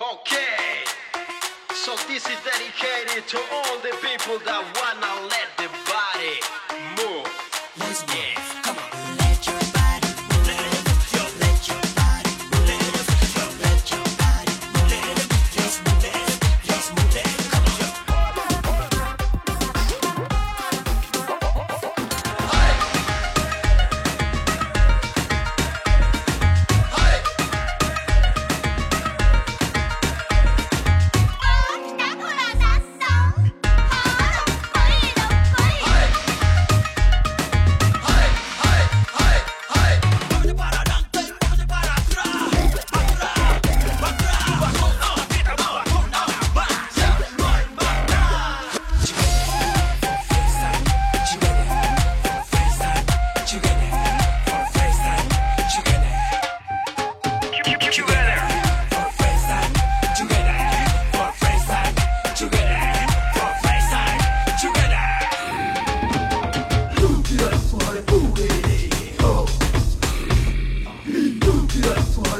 Okay, so this is dedicated to all the people that wanna let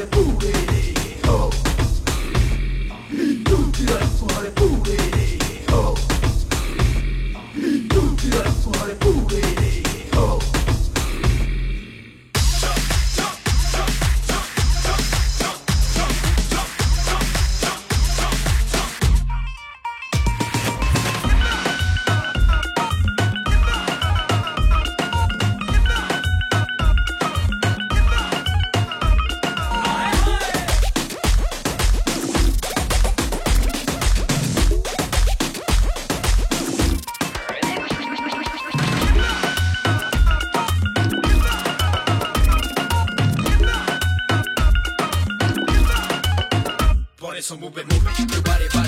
it, move. so move it, move it, everybody! body.